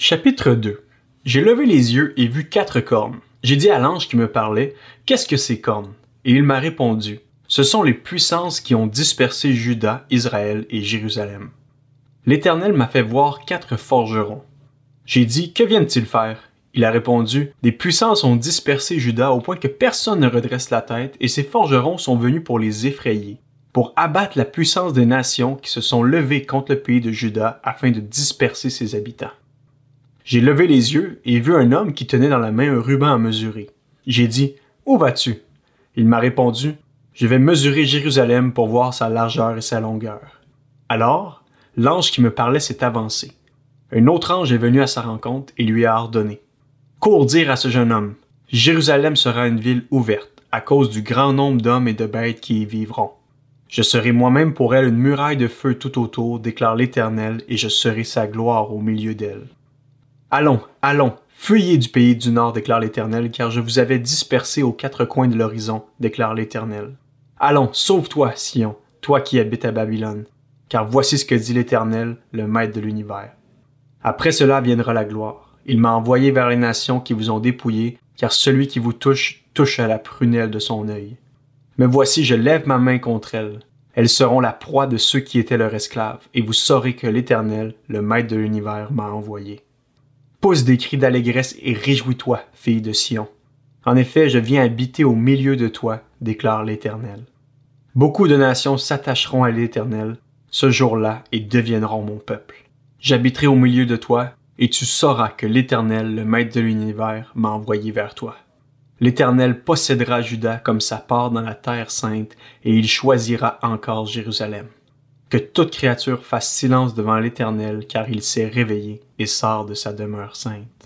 Chapitre 2 J'ai levé les yeux et vu quatre cornes. J'ai dit à l'ange qui me parlait, Qu'est-ce que ces cornes? Et il m'a répondu, Ce sont les puissances qui ont dispersé Juda, Israël et Jérusalem. L'Éternel m'a fait voir quatre forgerons. J'ai dit, Que viennent-ils faire? Il a répondu, Des puissances ont dispersé Juda au point que personne ne redresse la tête, et ces forgerons sont venus pour les effrayer, pour abattre la puissance des nations qui se sont levées contre le pays de Juda afin de disperser ses habitants. J'ai levé les yeux et vu un homme qui tenait dans la main un ruban à mesurer. J'ai dit, Où vas-tu? Il m'a répondu, Je vais mesurer Jérusalem pour voir sa largeur et sa longueur. Alors, l'ange qui me parlait s'est avancé. Un autre ange est venu à sa rencontre et lui a ordonné, Cours dire à ce jeune homme, Jérusalem sera une ville ouverte, à cause du grand nombre d'hommes et de bêtes qui y vivront. Je serai moi-même pour elle une muraille de feu tout autour, déclare l'Éternel, et je serai sa gloire au milieu d'elle. Allons, allons, fuyez du pays du nord, déclare l'Éternel, car je vous avais dispersé aux quatre coins de l'horizon, déclare l'Éternel. Allons, sauve-toi, Sion, toi qui habites à Babylone, car voici ce que dit l'Éternel, le Maître de l'univers. Après cela viendra la gloire. Il m'a envoyé vers les nations qui vous ont dépouillé, car celui qui vous touche touche à la prunelle de son œil. Mais voici, je lève ma main contre elles. Elles seront la proie de ceux qui étaient leurs esclaves, et vous saurez que l'Éternel, le Maître de l'univers, m'a envoyé. Pousse des cris d'allégresse et réjouis-toi, fille de Sion. En effet, je viens habiter au milieu de toi, déclare l'Éternel. Beaucoup de nations s'attacheront à l'Éternel ce jour-là et deviendront mon peuple. J'habiterai au milieu de toi, et tu sauras que l'Éternel, le Maître de l'univers, m'a envoyé vers toi. L'Éternel possédera Juda comme sa part dans la terre sainte, et il choisira encore Jérusalem. Que toute créature fasse silence devant l'Éternel, car il s'est réveillé et sort de sa demeure sainte.